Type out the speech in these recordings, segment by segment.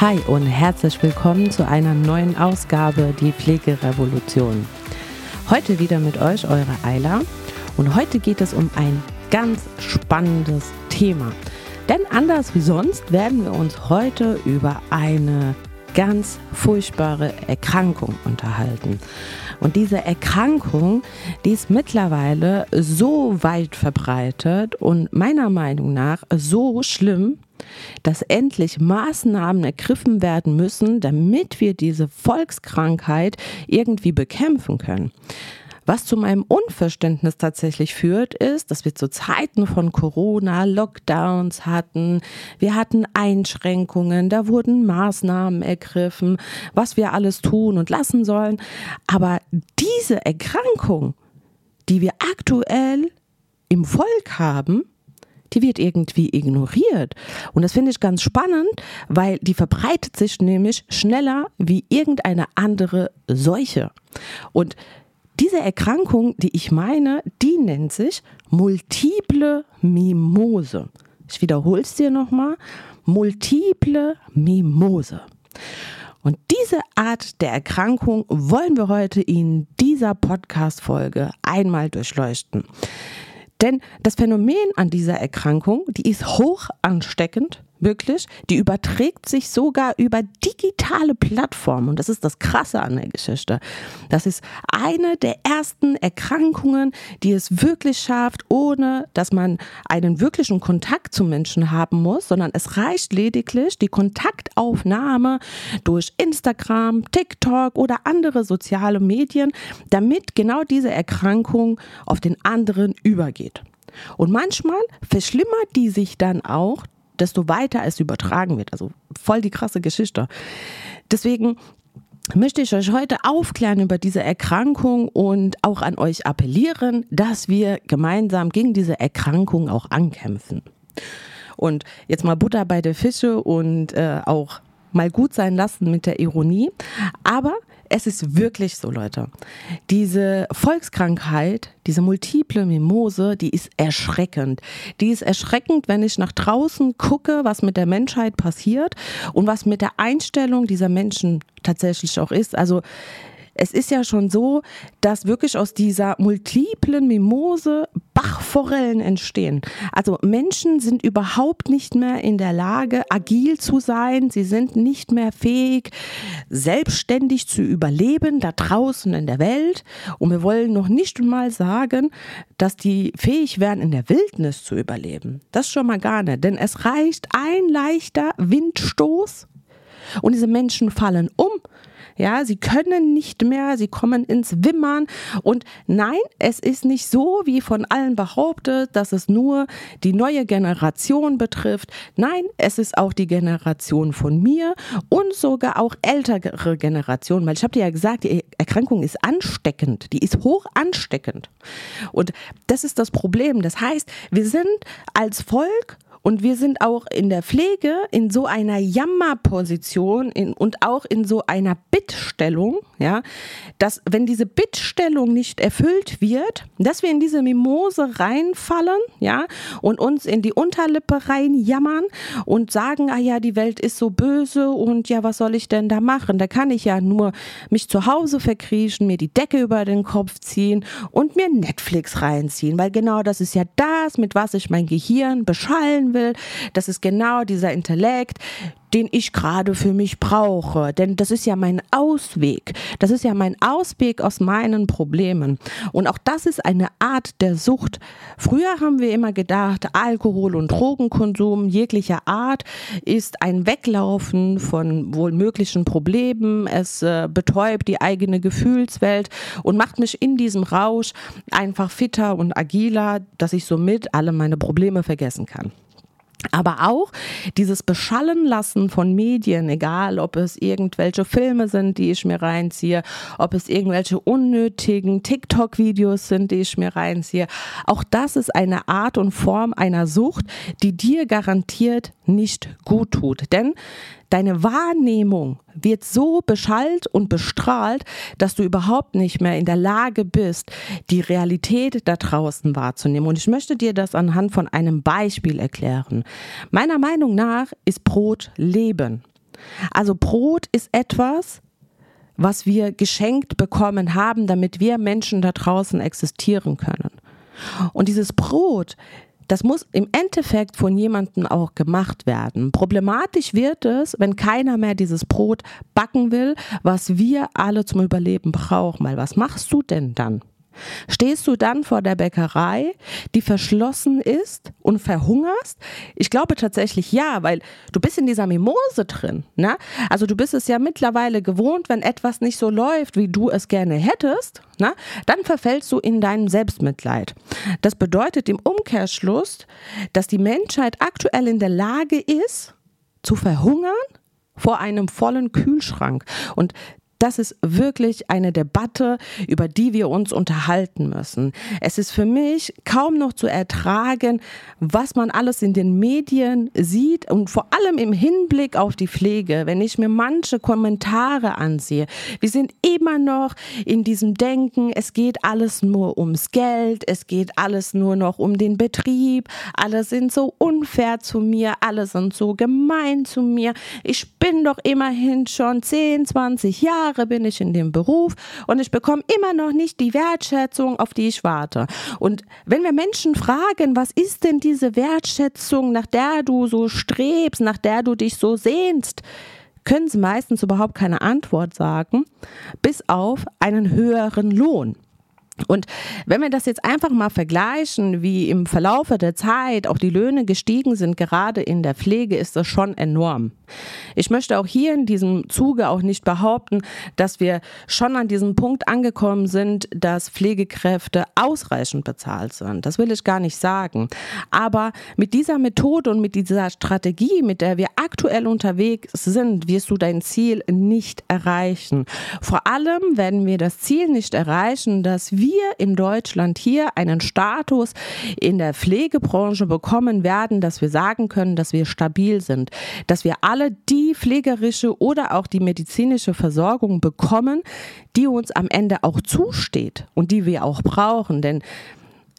Hi und herzlich willkommen zu einer neuen Ausgabe Die Pflegerevolution. Heute wieder mit euch eure Eila und heute geht es um ein ganz spannendes Thema. Denn anders wie sonst werden wir uns heute über eine ganz furchtbare Erkrankung unterhalten. Und diese Erkrankung, die ist mittlerweile so weit verbreitet und meiner Meinung nach so schlimm, dass endlich Maßnahmen ergriffen werden müssen, damit wir diese Volkskrankheit irgendwie bekämpfen können. Was zu meinem Unverständnis tatsächlich führt, ist, dass wir zu Zeiten von Corona Lockdowns hatten. Wir hatten Einschränkungen, da wurden Maßnahmen ergriffen, was wir alles tun und lassen sollen. Aber diese Erkrankung, die wir aktuell im Volk haben, die wird irgendwie ignoriert. Und das finde ich ganz spannend, weil die verbreitet sich nämlich schneller wie irgendeine andere Seuche. Und diese Erkrankung, die ich meine, die nennt sich multiple Mimose. Ich wiederhole es dir nochmal. Multiple Mimose. Und diese Art der Erkrankung wollen wir heute in dieser Podcast-Folge einmal durchleuchten. Denn das Phänomen an dieser Erkrankung, die ist hoch ansteckend wirklich, die überträgt sich sogar über digitale Plattformen. Und das ist das Krasse an der Geschichte. Das ist eine der ersten Erkrankungen, die es wirklich schafft, ohne dass man einen wirklichen Kontakt zu Menschen haben muss, sondern es reicht lediglich die Kontaktaufnahme durch Instagram, TikTok oder andere soziale Medien, damit genau diese Erkrankung auf den anderen übergeht. Und manchmal verschlimmert die sich dann auch desto weiter es übertragen wird. Also voll die krasse Geschichte. Deswegen möchte ich euch heute aufklären über diese Erkrankung und auch an euch appellieren, dass wir gemeinsam gegen diese Erkrankung auch ankämpfen. Und jetzt mal Butter bei der Fische und äh, auch mal gut sein lassen mit der Ironie. Aber es ist wirklich so, Leute. Diese Volkskrankheit, diese multiple Mimose, die ist erschreckend. Die ist erschreckend, wenn ich nach draußen gucke, was mit der Menschheit passiert und was mit der Einstellung dieser Menschen tatsächlich auch ist. Also es ist ja schon so, dass wirklich aus dieser multiplen Mimose Bachforellen entstehen. Also Menschen sind überhaupt nicht mehr in der Lage, agil zu sein. Sie sind nicht mehr fähig, selbstständig zu überleben da draußen in der Welt. Und wir wollen noch nicht mal sagen, dass die fähig wären, in der Wildnis zu überleben. Das schon mal gar nicht. Denn es reicht ein leichter Windstoß und diese Menschen fallen um. Ja, sie können nicht mehr, sie kommen ins Wimmern. Und nein, es ist nicht so, wie von allen behauptet, dass es nur die neue Generation betrifft. Nein, es ist auch die Generation von mir und sogar auch ältere Generationen. Weil ich habe dir ja gesagt, die Erkrankung ist ansteckend, die ist hoch ansteckend. Und das ist das Problem. Das heißt, wir sind als Volk und wir sind auch in der Pflege in so einer Jammerposition in, und auch in so einer Bittstellung, ja, dass wenn diese Bittstellung nicht erfüllt wird, dass wir in diese Mimose reinfallen, ja, und uns in die Unterlippe reinjammern und sagen, ah ja, die Welt ist so böse und ja, was soll ich denn da machen? Da kann ich ja nur mich zu Hause verkriechen, mir die Decke über den Kopf ziehen und mir Netflix reinziehen, weil genau das ist ja das, mit was ich mein Gehirn beschallen will. Das ist genau dieser Intellekt, den ich gerade für mich brauche. Denn das ist ja mein Ausweg. Das ist ja mein Ausweg aus meinen Problemen. Und auch das ist eine Art der Sucht. Früher haben wir immer gedacht, Alkohol- und Drogenkonsum jeglicher Art ist ein Weglaufen von wohl möglichen Problemen. Es äh, betäubt die eigene Gefühlswelt und macht mich in diesem Rausch einfach fitter und agiler, dass ich somit alle meine Probleme vergessen kann. Aber auch dieses Beschallen lassen von Medien, egal ob es irgendwelche Filme sind, die ich mir reinziehe, ob es irgendwelche unnötigen TikTok-Videos sind, die ich mir reinziehe, auch das ist eine Art und Form einer Sucht, die dir garantiert nicht gut tut. Denn Deine Wahrnehmung wird so beschallt und bestrahlt, dass du überhaupt nicht mehr in der Lage bist, die Realität da draußen wahrzunehmen. Und ich möchte dir das anhand von einem Beispiel erklären. Meiner Meinung nach ist Brot Leben. Also Brot ist etwas, was wir geschenkt bekommen haben, damit wir Menschen da draußen existieren können. Und dieses Brot, das muss im Endeffekt von jemandem auch gemacht werden. Problematisch wird es, wenn keiner mehr dieses Brot backen will, was wir alle zum Überleben brauchen. Weil was machst du denn dann? Stehst du dann vor der Bäckerei, die verschlossen ist und verhungerst? Ich glaube tatsächlich ja, weil du bist in dieser Mimose drin. Ne? Also du bist es ja mittlerweile gewohnt, wenn etwas nicht so läuft, wie du es gerne hättest, ne? dann verfällst du in deinem Selbstmitleid. Das bedeutet im Umkehrschluss, dass die Menschheit aktuell in der Lage ist, zu verhungern vor einem vollen Kühlschrank. Und das ist wirklich eine Debatte, über die wir uns unterhalten müssen. Es ist für mich kaum noch zu ertragen, was man alles in den Medien sieht und vor allem im Hinblick auf die Pflege, wenn ich mir manche Kommentare ansehe. Wir sind immer noch in diesem Denken, es geht alles nur ums Geld, es geht alles nur noch um den Betrieb, alle sind so unfair zu mir, alle sind so gemein zu mir. Ich bin doch immerhin schon 10, 20 Jahre Jahre bin ich in dem Beruf und ich bekomme immer noch nicht die Wertschätzung, auf die ich warte. Und wenn wir Menschen fragen, was ist denn diese Wertschätzung, nach der du so strebst, nach der du dich so sehnst, können sie meistens überhaupt keine Antwort sagen, bis auf einen höheren Lohn. Und wenn wir das jetzt einfach mal vergleichen, wie im Verlaufe der Zeit auch die Löhne gestiegen sind, gerade in der Pflege, ist das schon enorm. Ich möchte auch hier in diesem Zuge auch nicht behaupten, dass wir schon an diesem Punkt angekommen sind, dass Pflegekräfte ausreichend bezahlt sind. Das will ich gar nicht sagen. Aber mit dieser Methode und mit dieser Strategie, mit der wir aktuell unterwegs sind, wirst du dein Ziel nicht erreichen. Vor allem werden wir das Ziel nicht erreichen, dass wir wir in Deutschland hier einen Status in der Pflegebranche bekommen werden, dass wir sagen können, dass wir stabil sind, dass wir alle die pflegerische oder auch die medizinische Versorgung bekommen, die uns am Ende auch zusteht und die wir auch brauchen. Denn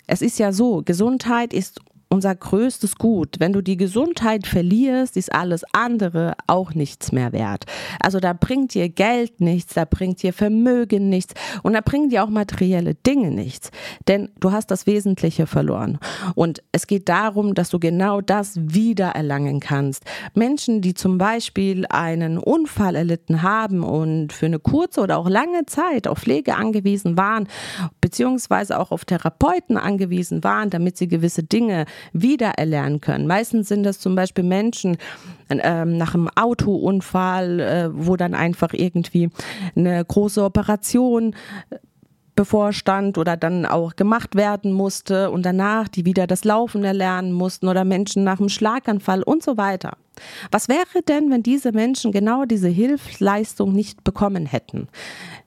es ist ja so, Gesundheit ist unser größtes Gut. Wenn du die Gesundheit verlierst, ist alles andere auch nichts mehr wert. Also da bringt dir Geld nichts, da bringt dir Vermögen nichts und da bringen dir auch materielle Dinge nichts. Denn du hast das Wesentliche verloren. Und es geht darum, dass du genau das wiedererlangen kannst. Menschen, die zum Beispiel einen Unfall erlitten haben und für eine kurze oder auch lange Zeit auf Pflege angewiesen waren, beziehungsweise auch auf Therapeuten angewiesen waren, damit sie gewisse Dinge wiedererlernen können. Meistens sind das zum Beispiel Menschen äh, nach einem Autounfall, äh, wo dann einfach irgendwie eine große Operation bevorstand oder dann auch gemacht werden musste und danach die wieder das Laufen erlernen mussten oder Menschen nach einem Schlaganfall und so weiter. Was wäre denn, wenn diese Menschen genau diese Hilfsleistung nicht bekommen hätten?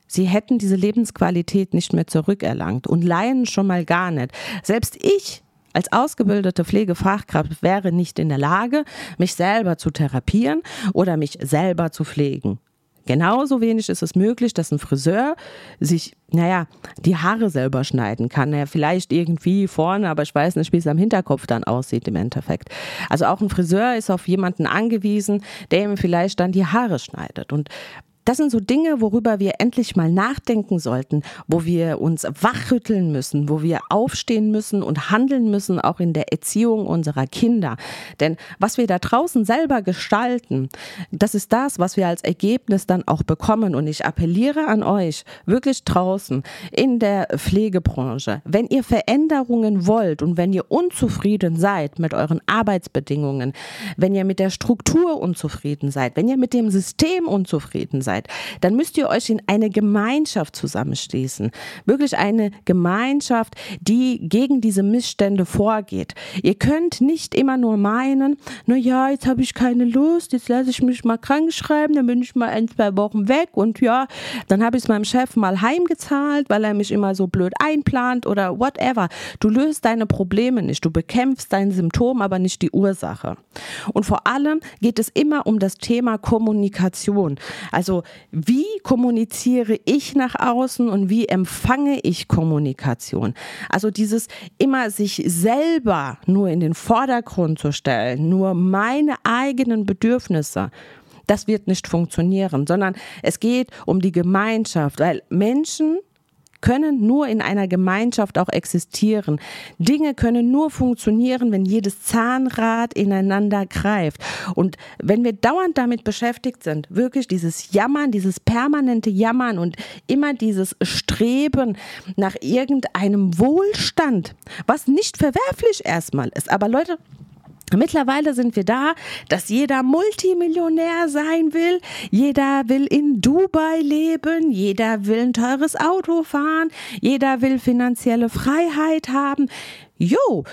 Sie hätten diese Lebensqualität nicht mehr zurückerlangt und Laien schon mal gar nicht. Selbst ich als ausgebildete Pflegefachkraft wäre nicht in der Lage, mich selber zu therapieren oder mich selber zu pflegen. Genauso wenig ist es möglich, dass ein Friseur sich, naja, die Haare selber schneiden kann. Naja, vielleicht irgendwie vorne, aber ich weiß nicht, wie es am Hinterkopf dann aussieht im Endeffekt. Also auch ein Friseur ist auf jemanden angewiesen, der ihm vielleicht dann die Haare schneidet. Und das sind so Dinge, worüber wir endlich mal nachdenken sollten, wo wir uns wachrütteln müssen, wo wir aufstehen müssen und handeln müssen, auch in der Erziehung unserer Kinder. Denn was wir da draußen selber gestalten, das ist das, was wir als Ergebnis dann auch bekommen. Und ich appelliere an euch, wirklich draußen in der Pflegebranche, wenn ihr Veränderungen wollt und wenn ihr unzufrieden seid mit euren Arbeitsbedingungen, wenn ihr mit der Struktur unzufrieden seid, wenn ihr mit dem System unzufrieden seid, seid, dann müsst ihr euch in eine Gemeinschaft zusammenschließen. Wirklich eine Gemeinschaft, die gegen diese Missstände vorgeht. Ihr könnt nicht immer nur meinen, na ja, jetzt habe ich keine Lust, jetzt lasse ich mich mal krank schreiben, dann bin ich mal ein, zwei Wochen weg und ja, dann habe ich es meinem Chef mal heimgezahlt, weil er mich immer so blöd einplant oder whatever. Du löst deine Probleme nicht, du bekämpfst dein Symptom, aber nicht die Ursache. Und vor allem geht es immer um das Thema Kommunikation. Also wie kommuniziere ich nach außen und wie empfange ich Kommunikation? Also dieses immer sich selber nur in den Vordergrund zu stellen, nur meine eigenen Bedürfnisse das wird nicht funktionieren, sondern es geht um die Gemeinschaft, weil Menschen können nur in einer Gemeinschaft auch existieren. Dinge können nur funktionieren, wenn jedes Zahnrad ineinander greift. Und wenn wir dauernd damit beschäftigt sind, wirklich dieses Jammern, dieses permanente Jammern und immer dieses Streben nach irgendeinem Wohlstand, was nicht verwerflich erstmal ist. Aber Leute, Mittlerweile sind wir da, dass jeder Multimillionär sein will, jeder will in Dubai leben, jeder will ein teures Auto fahren, jeder will finanzielle Freiheit haben. Jo,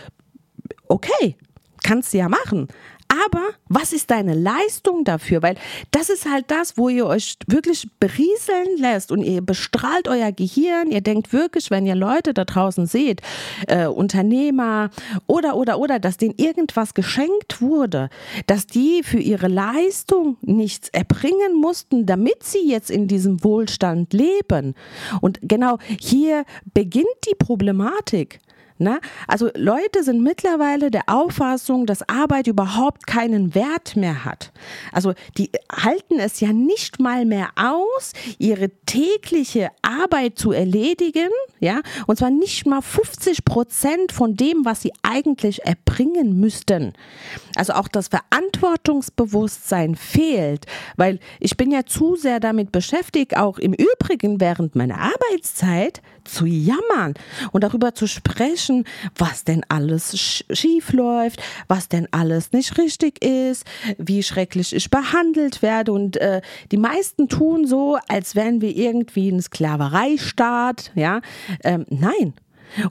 okay, kannst du ja machen. Aber was ist deine Leistung dafür? Weil das ist halt das, wo ihr euch wirklich berieseln lässt und ihr bestrahlt euer Gehirn. Ihr denkt wirklich, wenn ihr Leute da draußen seht, äh, Unternehmer oder, oder, oder, dass denen irgendwas geschenkt wurde, dass die für ihre Leistung nichts erbringen mussten, damit sie jetzt in diesem Wohlstand leben. Und genau hier beginnt die Problematik. Ne? Also Leute sind mittlerweile der Auffassung, dass Arbeit überhaupt keinen Wert mehr hat. Also die halten es ja nicht mal mehr aus, ihre tägliche Arbeit zu erledigen, ja, und zwar nicht mal 50 Prozent von dem, was sie eigentlich erbringen müssten. Also auch das Verantwortungsbewusstsein fehlt, weil ich bin ja zu sehr damit beschäftigt, auch im Übrigen während meiner Arbeitszeit zu jammern und darüber zu sprechen, was denn alles schief läuft, was denn alles nicht richtig ist, wie schrecklich ich behandelt werde. Und äh, die meisten tun so, als wären wir irgendwie ein Sklavereistaat. Ja, ähm, nein.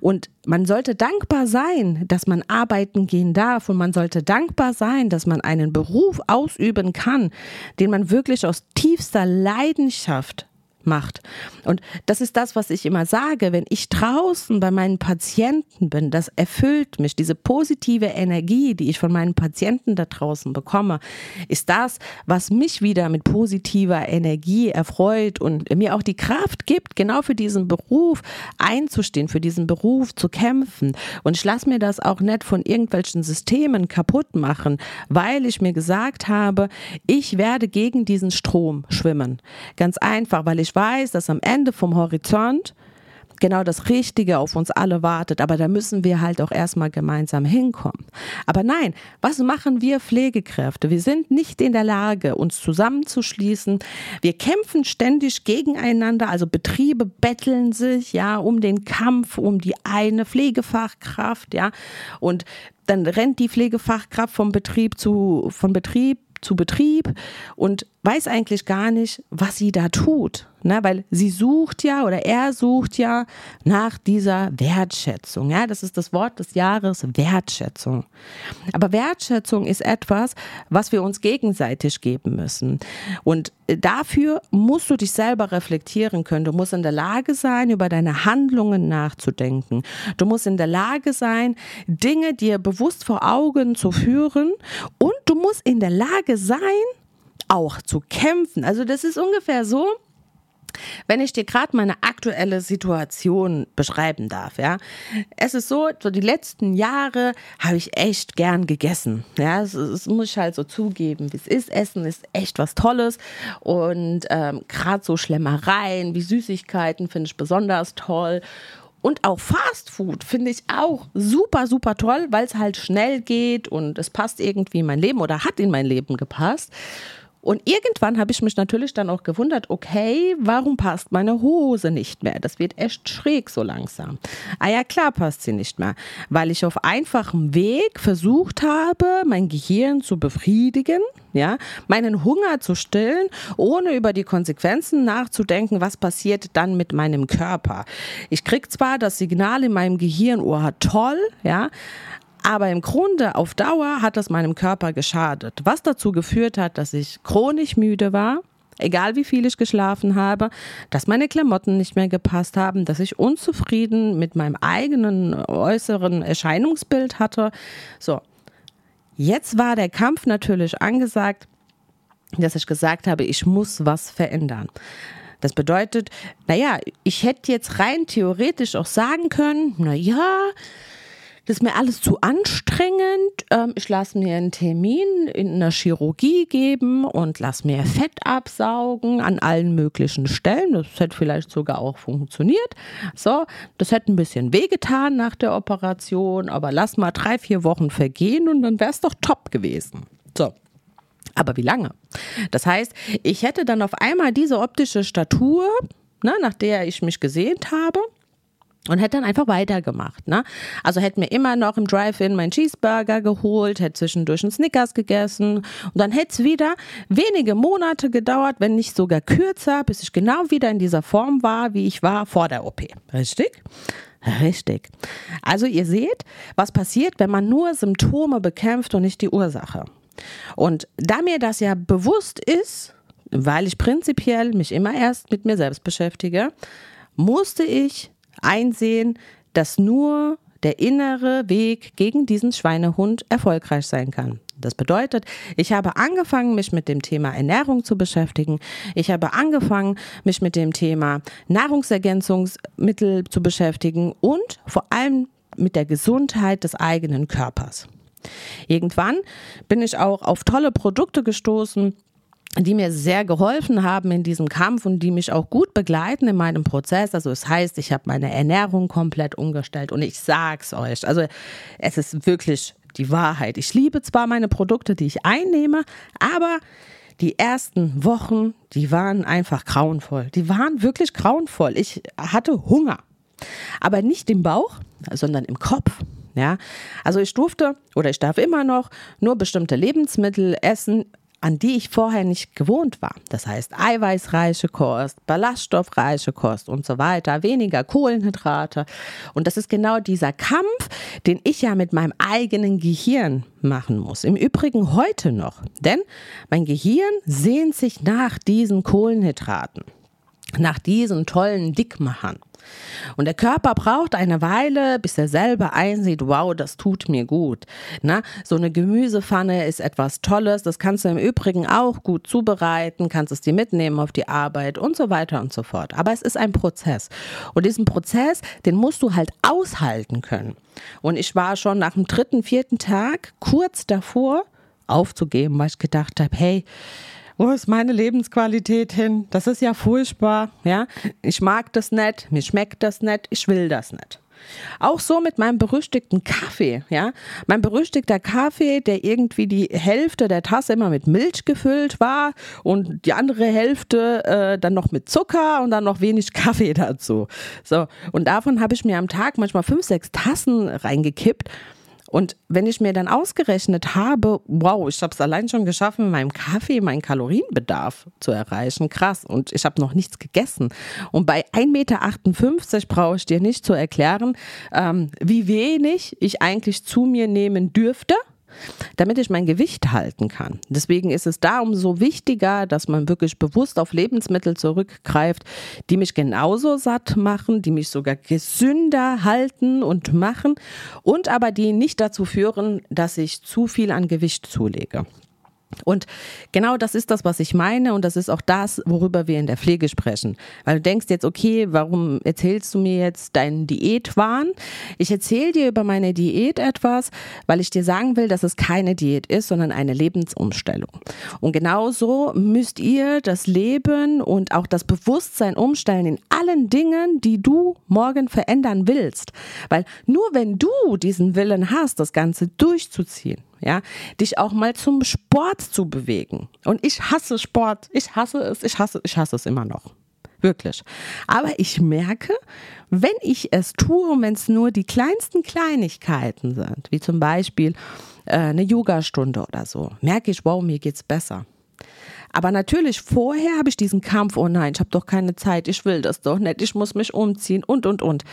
Und man sollte dankbar sein, dass man arbeiten gehen darf und man sollte dankbar sein, dass man einen Beruf ausüben kann, den man wirklich aus tiefster Leidenschaft macht. Und das ist das, was ich immer sage, wenn ich draußen bei meinen Patienten bin, das erfüllt mich. Diese positive Energie, die ich von meinen Patienten da draußen bekomme, ist das, was mich wieder mit positiver Energie erfreut und mir auch die Kraft gibt, genau für diesen Beruf einzustehen, für diesen Beruf zu kämpfen. Und ich lasse mir das auch nicht von irgendwelchen Systemen kaputt machen, weil ich mir gesagt habe, ich werde gegen diesen Strom schwimmen. Ganz einfach, weil ich weiß, dass am Ende vom Horizont genau das Richtige auf uns alle wartet, aber da müssen wir halt auch erstmal gemeinsam hinkommen. Aber nein, was machen wir Pflegekräfte? Wir sind nicht in der Lage, uns zusammenzuschließen. Wir kämpfen ständig gegeneinander, also Betriebe betteln sich, ja, um den Kampf, um die eine Pflegefachkraft, ja, und dann rennt die Pflegefachkraft vom Betrieb zu, von Betrieb zu Betrieb und weiß eigentlich gar nicht, was sie da tut. Ne? Weil sie sucht ja oder er sucht ja nach dieser Wertschätzung. Ja? Das ist das Wort des Jahres, Wertschätzung. Aber Wertschätzung ist etwas, was wir uns gegenseitig geben müssen. Und dafür musst du dich selber reflektieren können. Du musst in der Lage sein, über deine Handlungen nachzudenken. Du musst in der Lage sein, Dinge dir bewusst vor Augen zu führen und du musst in der Lage sein, auch zu kämpfen. Also das ist ungefähr so, wenn ich dir gerade meine aktuelle Situation beschreiben darf, ja, es ist so, so die letzten Jahre habe ich echt gern gegessen, ja, das, das muss ich halt so zugeben, wie es ist, Essen ist echt was Tolles und ähm, gerade so Schlemmereien wie Süßigkeiten finde ich besonders toll und auch Fast Food finde ich auch super, super toll, weil es halt schnell geht und es passt irgendwie in mein Leben oder hat in mein Leben gepasst. Und irgendwann habe ich mich natürlich dann auch gewundert, okay, warum passt meine Hose nicht mehr? Das wird echt schräg so langsam. Ah ja, klar passt sie nicht mehr, weil ich auf einfachem Weg versucht habe, mein Gehirn zu befriedigen, ja, meinen Hunger zu stillen, ohne über die Konsequenzen nachzudenken, was passiert dann mit meinem Körper. Ich kriege zwar das Signal in meinem Gehirn, oh, toll, ja, aber im Grunde auf Dauer hat das meinem Körper geschadet, was dazu geführt hat, dass ich chronisch müde war, egal wie viel ich geschlafen habe, dass meine Klamotten nicht mehr gepasst haben, dass ich unzufrieden mit meinem eigenen äußeren Erscheinungsbild hatte. So, jetzt war der Kampf natürlich angesagt, dass ich gesagt habe, ich muss was verändern. Das bedeutet, naja, ich hätte jetzt rein theoretisch auch sagen können, naja, das ist mir alles zu anstrengend. Ähm, ich lasse mir einen Termin in einer Chirurgie geben und lasse mir Fett absaugen an allen möglichen Stellen. Das hätte vielleicht sogar auch funktioniert. So, das hätte ein bisschen wehgetan nach der Operation, aber lass mal drei, vier Wochen vergehen und dann wäre es doch top gewesen. So. Aber wie lange? Das heißt, ich hätte dann auf einmal diese optische Statur, ne, nach der ich mich gesehnt habe und hätte dann einfach weitergemacht. Ne? Also hätte mir immer noch im Drive-In meinen Cheeseburger geholt, hätte zwischendurch einen Snickers gegessen und dann hätte es wieder wenige Monate gedauert, wenn nicht sogar kürzer, bis ich genau wieder in dieser Form war, wie ich war vor der OP. Richtig? Richtig. Also ihr seht, was passiert, wenn man nur Symptome bekämpft und nicht die Ursache. Und da mir das ja bewusst ist, weil ich prinzipiell mich immer erst mit mir selbst beschäftige, musste ich einsehen, dass nur der innere Weg gegen diesen Schweinehund erfolgreich sein kann. Das bedeutet, ich habe angefangen, mich mit dem Thema Ernährung zu beschäftigen. Ich habe angefangen, mich mit dem Thema Nahrungsergänzungsmittel zu beschäftigen und vor allem mit der Gesundheit des eigenen Körpers. Irgendwann bin ich auch auf tolle Produkte gestoßen, die mir sehr geholfen haben in diesem Kampf und die mich auch gut begleiten in meinem Prozess. Also es heißt, ich habe meine Ernährung komplett umgestellt und ich sag's euch, also es ist wirklich die Wahrheit. Ich liebe zwar meine Produkte, die ich einnehme, aber die ersten Wochen, die waren einfach grauenvoll. Die waren wirklich grauenvoll. Ich hatte Hunger, aber nicht im Bauch, sondern im Kopf. Ja, also ich durfte oder ich darf immer noch nur bestimmte Lebensmittel essen, an die ich vorher nicht gewohnt war. Das heißt eiweißreiche Kost, ballaststoffreiche Kost und so weiter, weniger Kohlenhydrate. Und das ist genau dieser Kampf, den ich ja mit meinem eigenen Gehirn machen muss. Im Übrigen heute noch, denn mein Gehirn sehnt sich nach diesen Kohlenhydraten, nach diesen tollen Dickmachern. Und der Körper braucht eine Weile, bis er selber einsieht, wow, das tut mir gut. Na, so eine Gemüsepfanne ist etwas Tolles. Das kannst du im Übrigen auch gut zubereiten, kannst es dir mitnehmen auf die Arbeit und so weiter und so fort. Aber es ist ein Prozess. Und diesen Prozess, den musst du halt aushalten können. Und ich war schon nach dem dritten, vierten Tag kurz davor, aufzugeben, weil ich gedacht habe, hey, wo ist meine Lebensqualität hin? Das ist ja furchtbar, ja. Ich mag das nicht, mir schmeckt das nicht, ich will das nicht. Auch so mit meinem berüchtigten Kaffee, ja. Mein berüchtigter Kaffee, der irgendwie die Hälfte der Tasse immer mit Milch gefüllt war und die andere Hälfte äh, dann noch mit Zucker und dann noch wenig Kaffee dazu. So, und davon habe ich mir am Tag manchmal fünf, sechs Tassen reingekippt. Und wenn ich mir dann ausgerechnet habe, wow, ich habe es allein schon geschafft, mit meinem Kaffee meinen Kalorienbedarf zu erreichen, krass. Und ich habe noch nichts gegessen. Und bei 1,58 Meter brauche ich dir nicht zu erklären, ähm, wie wenig ich eigentlich zu mir nehmen dürfte damit ich mein Gewicht halten kann. Deswegen ist es da umso wichtiger, dass man wirklich bewusst auf Lebensmittel zurückgreift, die mich genauso satt machen, die mich sogar gesünder halten und machen und aber die nicht dazu führen, dass ich zu viel an Gewicht zulege. Und genau das ist das, was ich meine und das ist auch das, worüber wir in der Pflege sprechen. Weil du denkst jetzt, okay, warum erzählst du mir jetzt deinen Diätwahn? Ich erzähle dir über meine Diät etwas, weil ich dir sagen will, dass es keine Diät ist, sondern eine Lebensumstellung. Und genauso müsst ihr das Leben und auch das Bewusstsein umstellen in allen Dingen, die du morgen verändern willst. Weil nur wenn du diesen Willen hast, das Ganze durchzuziehen, ja, dich auch mal zum Sport zu bewegen. Und ich hasse Sport, ich hasse es, ich hasse, ich hasse es immer noch. Wirklich. Aber ich merke, wenn ich es tue und wenn es nur die kleinsten Kleinigkeiten sind, wie zum Beispiel äh, eine Yogastunde oder so, merke ich, wow, mir geht's besser. Aber natürlich, vorher habe ich diesen Kampf, oh nein, ich habe doch keine Zeit, ich will das doch nicht, ich muss mich umziehen und, und, und.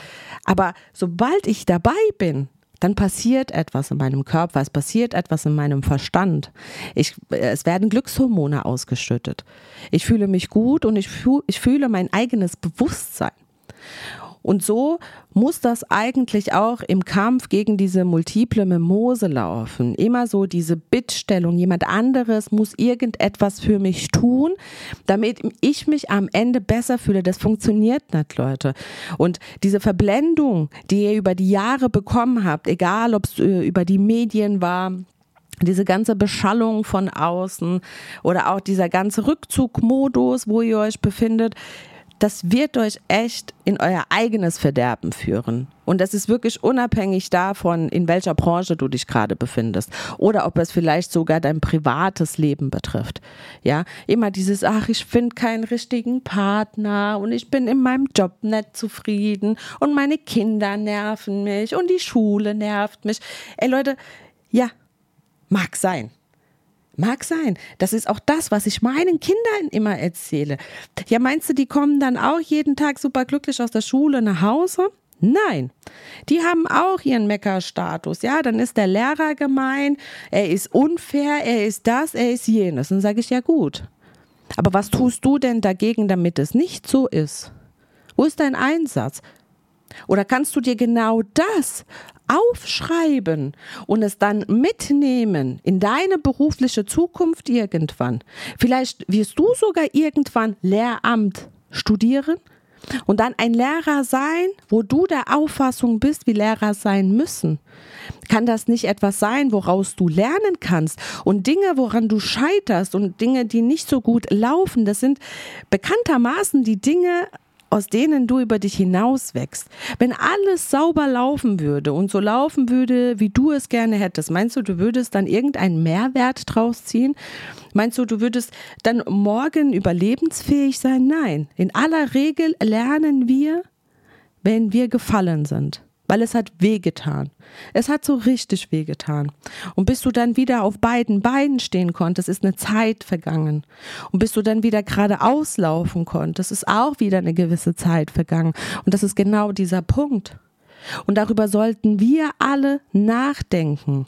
Aber sobald ich dabei bin, dann passiert etwas in meinem Körper, es passiert etwas in meinem Verstand. Ich, es werden Glückshormone ausgeschüttet. Ich fühle mich gut und ich fühle mein eigenes Bewusstsein. Und so muss das eigentlich auch im Kampf gegen diese multiple Mimose laufen. Immer so diese Bittstellung, jemand anderes muss irgendetwas für mich tun, damit ich mich am Ende besser fühle. Das funktioniert nicht, Leute. Und diese Verblendung, die ihr über die Jahre bekommen habt, egal ob es äh, über die Medien war, diese ganze Beschallung von außen oder auch dieser ganze Rückzugmodus, wo ihr euch befindet, das wird euch echt in euer eigenes Verderben führen. Und das ist wirklich unabhängig davon, in welcher Branche du dich gerade befindest oder ob es vielleicht sogar dein privates Leben betrifft. Ja, immer dieses, ach, ich finde keinen richtigen Partner und ich bin in meinem Job nicht zufrieden und meine Kinder nerven mich und die Schule nervt mich. Ey Leute, ja, mag sein. Mag sein. Das ist auch das, was ich meinen Kindern immer erzähle. Ja, meinst du, die kommen dann auch jeden Tag super glücklich aus der Schule nach Hause? Nein, die haben auch ihren Meckerstatus. Ja, dann ist der Lehrer gemein, er ist unfair, er ist das, er ist jenes. Dann sage ich ja gut. Aber was tust du denn dagegen, damit es nicht so ist? Wo ist dein Einsatz? Oder kannst du dir genau das aufschreiben und es dann mitnehmen in deine berufliche Zukunft irgendwann. Vielleicht wirst du sogar irgendwann Lehramt studieren und dann ein Lehrer sein, wo du der Auffassung bist, wie Lehrer sein müssen. Kann das nicht etwas sein, woraus du lernen kannst? Und Dinge, woran du scheiterst und Dinge, die nicht so gut laufen, das sind bekanntermaßen die Dinge, aus denen du über dich hinaus wächst. Wenn alles sauber laufen würde und so laufen würde, wie du es gerne hättest, meinst du, du würdest dann irgendeinen Mehrwert draus ziehen? Meinst du, du würdest dann morgen überlebensfähig sein? Nein. In aller Regel lernen wir, wenn wir gefallen sind weil es hat wehgetan. Es hat so richtig wehgetan. Und bis du dann wieder auf beiden Beinen stehen konntest, ist eine Zeit vergangen. Und bis du dann wieder geradeaus laufen konntest, ist auch wieder eine gewisse Zeit vergangen. Und das ist genau dieser Punkt. Und darüber sollten wir alle nachdenken,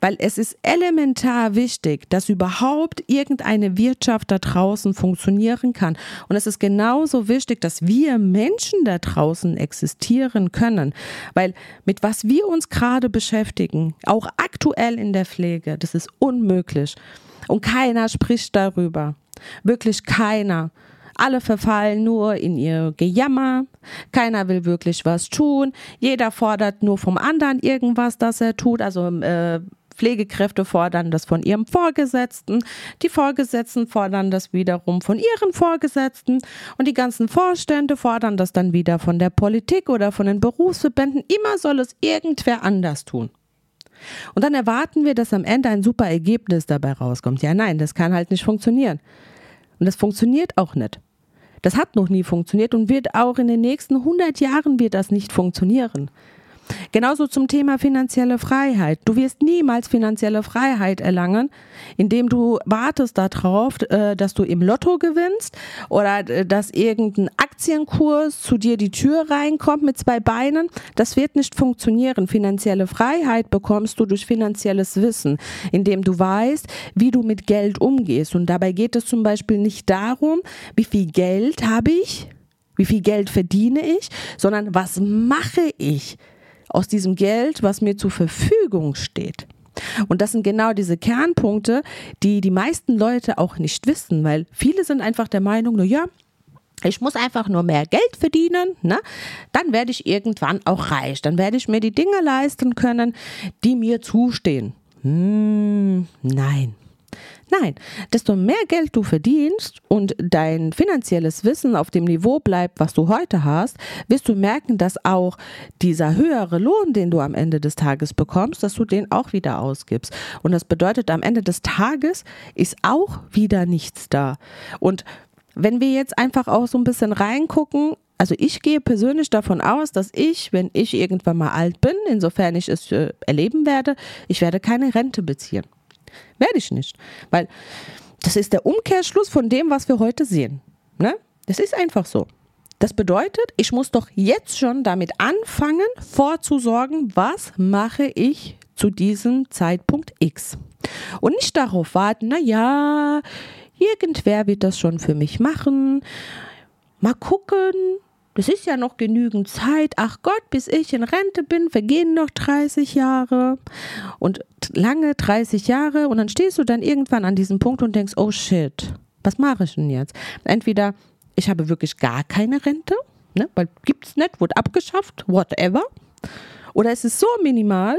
weil es ist elementar wichtig, dass überhaupt irgendeine Wirtschaft da draußen funktionieren kann. Und es ist genauso wichtig, dass wir Menschen da draußen existieren können, weil mit was wir uns gerade beschäftigen, auch aktuell in der Pflege, das ist unmöglich. Und keiner spricht darüber. Wirklich keiner. Alle verfallen nur in ihr Gejammer. Keiner will wirklich was tun. Jeder fordert nur vom anderen irgendwas, das er tut. Also äh, Pflegekräfte fordern das von ihrem Vorgesetzten, die Vorgesetzten fordern das wiederum von ihren Vorgesetzten und die ganzen Vorstände fordern das dann wieder von der Politik oder von den Berufsverbänden. Immer soll es irgendwer anders tun. Und dann erwarten wir, dass am Ende ein super Ergebnis dabei rauskommt. Ja, nein, das kann halt nicht funktionieren. Und das funktioniert auch nicht. Das hat noch nie funktioniert und wird auch in den nächsten 100 Jahren wird das nicht funktionieren. Genauso zum Thema finanzielle Freiheit. Du wirst niemals finanzielle Freiheit erlangen, indem du wartest darauf, äh, dass du im Lotto gewinnst oder äh, dass irgendein Aktienkurs zu dir die Tür reinkommt mit zwei Beinen. Das wird nicht funktionieren. Finanzielle Freiheit bekommst du durch finanzielles Wissen, indem du weißt, wie du mit Geld umgehst. Und dabei geht es zum Beispiel nicht darum, wie viel Geld habe ich, wie viel Geld verdiene ich, sondern was mache ich aus diesem Geld, was mir zur Verfügung steht. Und das sind genau diese Kernpunkte, die die meisten Leute auch nicht wissen, weil viele sind einfach der Meinung, na ja, ich muss einfach nur mehr Geld verdienen, ne? dann werde ich irgendwann auch reich, dann werde ich mir die Dinge leisten können, die mir zustehen. Hm, nein, Nein, desto mehr Geld du verdienst und dein finanzielles Wissen auf dem Niveau bleibt, was du heute hast, wirst du merken, dass auch dieser höhere Lohn, den du am Ende des Tages bekommst, dass du den auch wieder ausgibst. Und das bedeutet, am Ende des Tages ist auch wieder nichts da. Und wenn wir jetzt einfach auch so ein bisschen reingucken, also ich gehe persönlich davon aus, dass ich, wenn ich irgendwann mal alt bin, insofern ich es äh, erleben werde, ich werde keine Rente beziehen. Werde ich nicht. Weil das ist der Umkehrschluss von dem, was wir heute sehen. Ne? Das ist einfach so. Das bedeutet, ich muss doch jetzt schon damit anfangen, vorzusorgen, was mache ich zu diesem Zeitpunkt X. Und nicht darauf warten, na ja, irgendwer wird das schon für mich machen. Mal gucken, das ist ja noch genügend Zeit. Ach Gott, bis ich in Rente bin, vergehen noch 30 Jahre und lange 30 Jahre und dann stehst du dann irgendwann an diesem Punkt und denkst, oh shit, was mache ich denn jetzt? Entweder ich habe wirklich gar keine Rente, ne, weil es nicht, wurde abgeschafft, whatever. Oder es ist so minimal,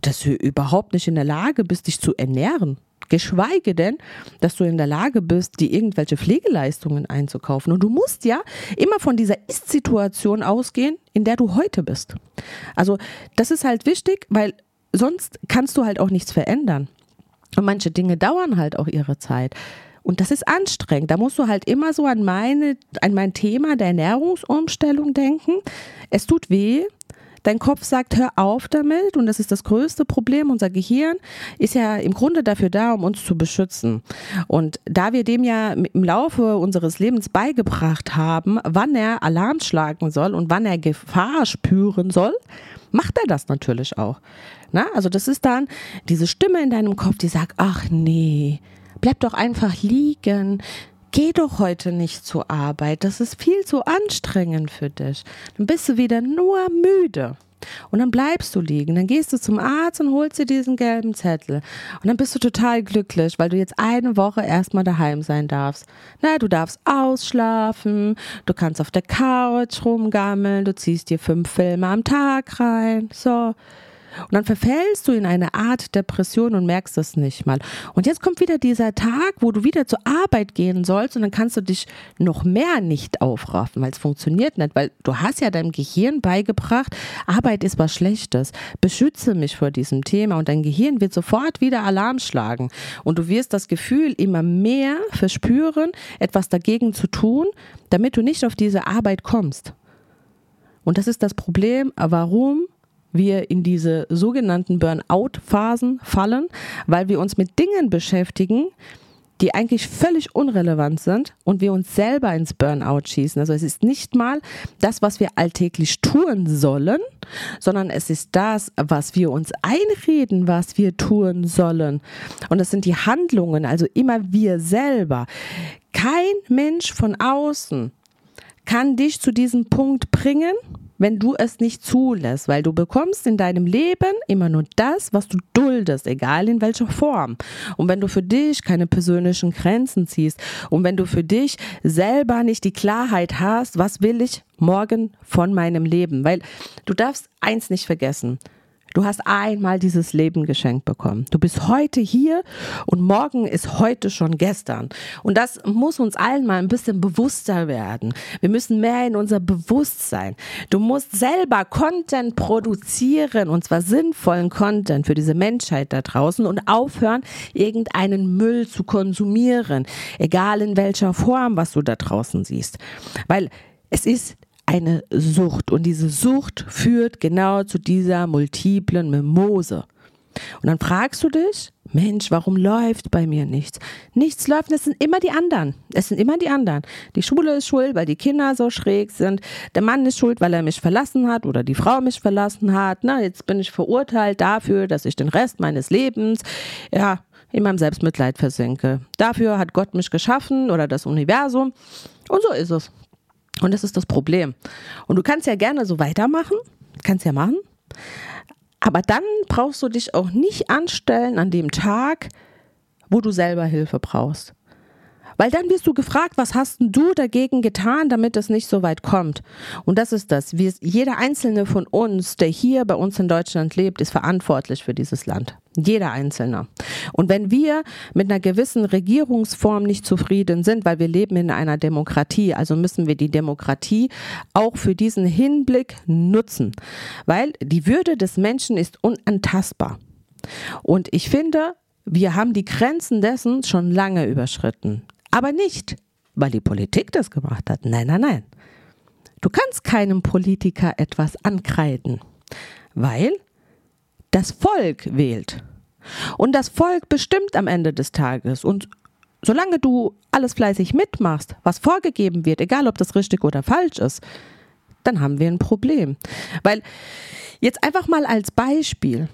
dass du überhaupt nicht in der Lage bist, dich zu ernähren. Geschweige denn, dass du in der Lage bist, dir irgendwelche Pflegeleistungen einzukaufen. Und du musst ja immer von dieser Ist-Situation ausgehen, in der du heute bist. Also das ist halt wichtig, weil sonst kannst du halt auch nichts verändern. Und manche Dinge dauern halt auch ihre Zeit. Und das ist anstrengend. Da musst du halt immer so an meine, an mein Thema der Ernährungsumstellung denken. Es tut weh, Dein Kopf sagt, hör auf damit und das ist das größte Problem. Unser Gehirn ist ja im Grunde dafür da, um uns zu beschützen. Und da wir dem ja im Laufe unseres Lebens beigebracht haben, wann er Alarm schlagen soll und wann er Gefahr spüren soll, macht er das natürlich auch. Na, also das ist dann diese Stimme in deinem Kopf, die sagt, ach nee, bleib doch einfach liegen geh doch heute nicht zur Arbeit, das ist viel zu anstrengend für dich. Dann bist du wieder nur müde. Und dann bleibst du liegen. Dann gehst du zum Arzt und holst dir diesen gelben Zettel. Und dann bist du total glücklich, weil du jetzt eine Woche erstmal daheim sein darfst. Na, du darfst ausschlafen, du kannst auf der Couch rumgammeln, du ziehst dir fünf Filme am Tag rein. So. Und dann verfällst du in eine Art Depression und merkst das nicht mal. Und jetzt kommt wieder dieser Tag, wo du wieder zur Arbeit gehen sollst und dann kannst du dich noch mehr nicht aufraffen, weil es funktioniert nicht, weil du hast ja deinem Gehirn beigebracht, Arbeit ist was Schlechtes. Beschütze mich vor diesem Thema und dein Gehirn wird sofort wieder Alarm schlagen. Und du wirst das Gefühl immer mehr verspüren, etwas dagegen zu tun, damit du nicht auf diese Arbeit kommst. Und das ist das Problem, warum wir in diese sogenannten Burnout-Phasen fallen, weil wir uns mit Dingen beschäftigen, die eigentlich völlig unrelevant sind und wir uns selber ins Burnout schießen. Also es ist nicht mal das, was wir alltäglich tun sollen, sondern es ist das, was wir uns einreden, was wir tun sollen. Und es sind die Handlungen, also immer wir selber. Kein Mensch von außen kann dich zu diesem Punkt bringen, wenn du es nicht zulässt, weil du bekommst in deinem Leben immer nur das, was du duldest, egal in welcher Form. Und wenn du für dich keine persönlichen Grenzen ziehst und wenn du für dich selber nicht die Klarheit hast, was will ich morgen von meinem Leben, weil du darfst eins nicht vergessen. Du hast einmal dieses Leben geschenkt bekommen. Du bist heute hier und morgen ist heute schon gestern. Und das muss uns allen mal ein bisschen bewusster werden. Wir müssen mehr in unser Bewusstsein. Du musst selber Content produzieren und zwar sinnvollen Content für diese Menschheit da draußen und aufhören, irgendeinen Müll zu konsumieren. Egal in welcher Form, was du da draußen siehst. Weil es ist eine Sucht und diese Sucht führt genau zu dieser multiplen Mimose. Und dann fragst du dich, Mensch, warum läuft bei mir nichts? Nichts läuft, es sind immer die anderen. Es sind immer die anderen. Die Schule ist schuld, weil die Kinder so schräg sind. Der Mann ist schuld, weil er mich verlassen hat oder die Frau mich verlassen hat. Na, jetzt bin ich verurteilt dafür, dass ich den Rest meines Lebens, ja, in meinem Selbstmitleid versinke. Dafür hat Gott mich geschaffen oder das Universum. Und so ist es. Und das ist das Problem. Und du kannst ja gerne so weitermachen, kannst ja machen, aber dann brauchst du dich auch nicht anstellen an dem Tag, wo du selber Hilfe brauchst. Weil dann wirst du gefragt, was hast du dagegen getan, damit es nicht so weit kommt? Und das ist das. Wir, jeder einzelne von uns, der hier bei uns in Deutschland lebt, ist verantwortlich für dieses Land. Jeder Einzelne. Und wenn wir mit einer gewissen Regierungsform nicht zufrieden sind, weil wir leben in einer Demokratie, also müssen wir die Demokratie auch für diesen Hinblick nutzen. Weil die Würde des Menschen ist unantastbar. Und ich finde, wir haben die Grenzen dessen schon lange überschritten. Aber nicht, weil die Politik das gemacht hat. Nein, nein, nein. Du kannst keinem Politiker etwas ankreiden, weil das Volk wählt. Und das Volk bestimmt am Ende des Tages. Und solange du alles fleißig mitmachst, was vorgegeben wird, egal ob das richtig oder falsch ist, dann haben wir ein Problem. Weil jetzt einfach mal als Beispiel,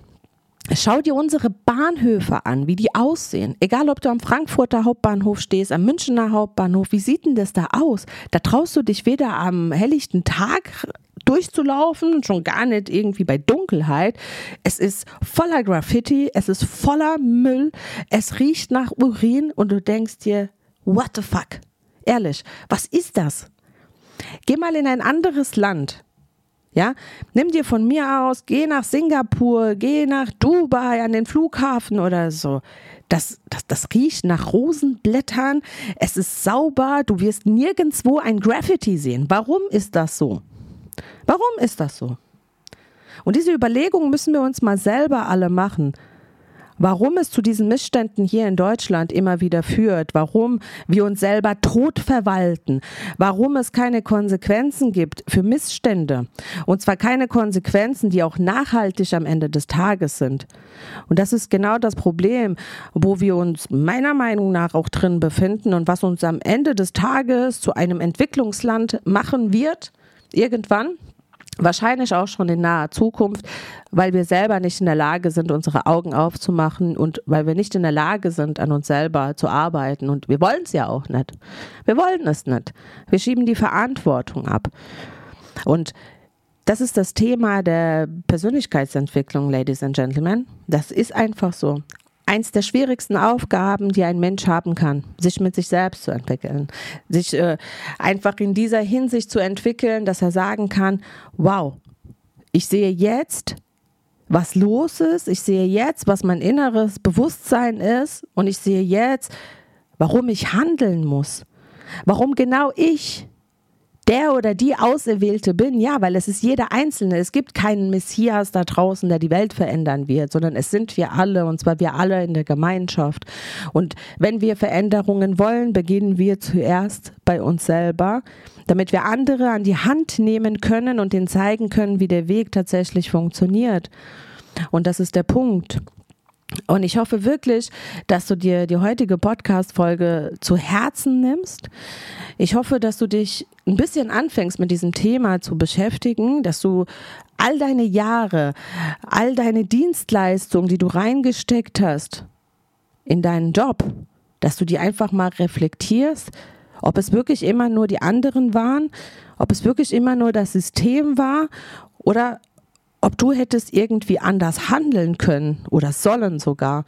Schau dir unsere Bahnhöfe an, wie die aussehen. Egal, ob du am Frankfurter Hauptbahnhof stehst, am Münchner Hauptbahnhof, wie sieht denn das da aus? Da traust du dich weder am helllichten Tag durchzulaufen, schon gar nicht irgendwie bei Dunkelheit. Es ist voller Graffiti, es ist voller Müll, es riecht nach Urin und du denkst dir, what the fuck? Ehrlich, was ist das? Geh mal in ein anderes Land ja, nimm dir von mir aus, geh nach Singapur, geh nach Dubai an den Flughafen oder so. Das, das, das riecht nach Rosenblättern, es ist sauber, du wirst nirgendwo ein Graffiti sehen. Warum ist das so? Warum ist das so? Und diese Überlegung müssen wir uns mal selber alle machen warum es zu diesen Missständen hier in Deutschland immer wieder führt, warum wir uns selber tot verwalten, warum es keine Konsequenzen gibt für Missstände und zwar keine Konsequenzen, die auch nachhaltig am Ende des Tages sind. Und das ist genau das Problem, wo wir uns meiner Meinung nach auch drin befinden und was uns am Ende des Tages zu einem Entwicklungsland machen wird, irgendwann. Wahrscheinlich auch schon in naher Zukunft, weil wir selber nicht in der Lage sind, unsere Augen aufzumachen und weil wir nicht in der Lage sind, an uns selber zu arbeiten. Und wir wollen es ja auch nicht. Wir wollen es nicht. Wir schieben die Verantwortung ab. Und das ist das Thema der Persönlichkeitsentwicklung, Ladies and Gentlemen. Das ist einfach so eins der schwierigsten Aufgaben, die ein Mensch haben kann, sich mit sich selbst zu entwickeln, sich äh, einfach in dieser Hinsicht zu entwickeln, dass er sagen kann, wow, ich sehe jetzt, was los ist, ich sehe jetzt, was mein inneres Bewusstsein ist und ich sehe jetzt, warum ich handeln muss, warum genau ich der oder die Auserwählte bin, ja, weil es ist jeder Einzelne. Es gibt keinen Messias da draußen, der die Welt verändern wird, sondern es sind wir alle und zwar wir alle in der Gemeinschaft. Und wenn wir Veränderungen wollen, beginnen wir zuerst bei uns selber, damit wir andere an die Hand nehmen können und ihnen zeigen können, wie der Weg tatsächlich funktioniert. Und das ist der Punkt. Und ich hoffe wirklich, dass du dir die heutige Podcast-Folge zu Herzen nimmst. Ich hoffe, dass du dich ein bisschen anfängst mit diesem Thema zu beschäftigen, dass du all deine Jahre, all deine Dienstleistungen, die du reingesteckt hast in deinen Job, dass du die einfach mal reflektierst, ob es wirklich immer nur die anderen waren, ob es wirklich immer nur das System war oder ob du hättest irgendwie anders handeln können oder sollen sogar.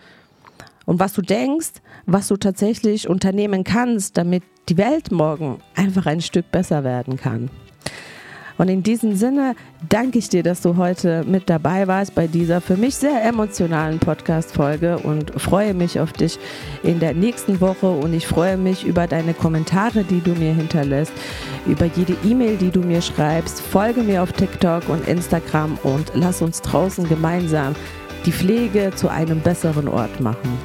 Und was du denkst, was du tatsächlich unternehmen kannst, damit die Welt morgen einfach ein Stück besser werden kann. Und in diesem Sinne danke ich dir, dass du heute mit dabei warst bei dieser für mich sehr emotionalen Podcast-Folge und freue mich auf dich in der nächsten Woche und ich freue mich über deine Kommentare, die du mir hinterlässt, über jede E-Mail, die du mir schreibst. Folge mir auf TikTok und Instagram und lass uns draußen gemeinsam die Pflege zu einem besseren Ort machen.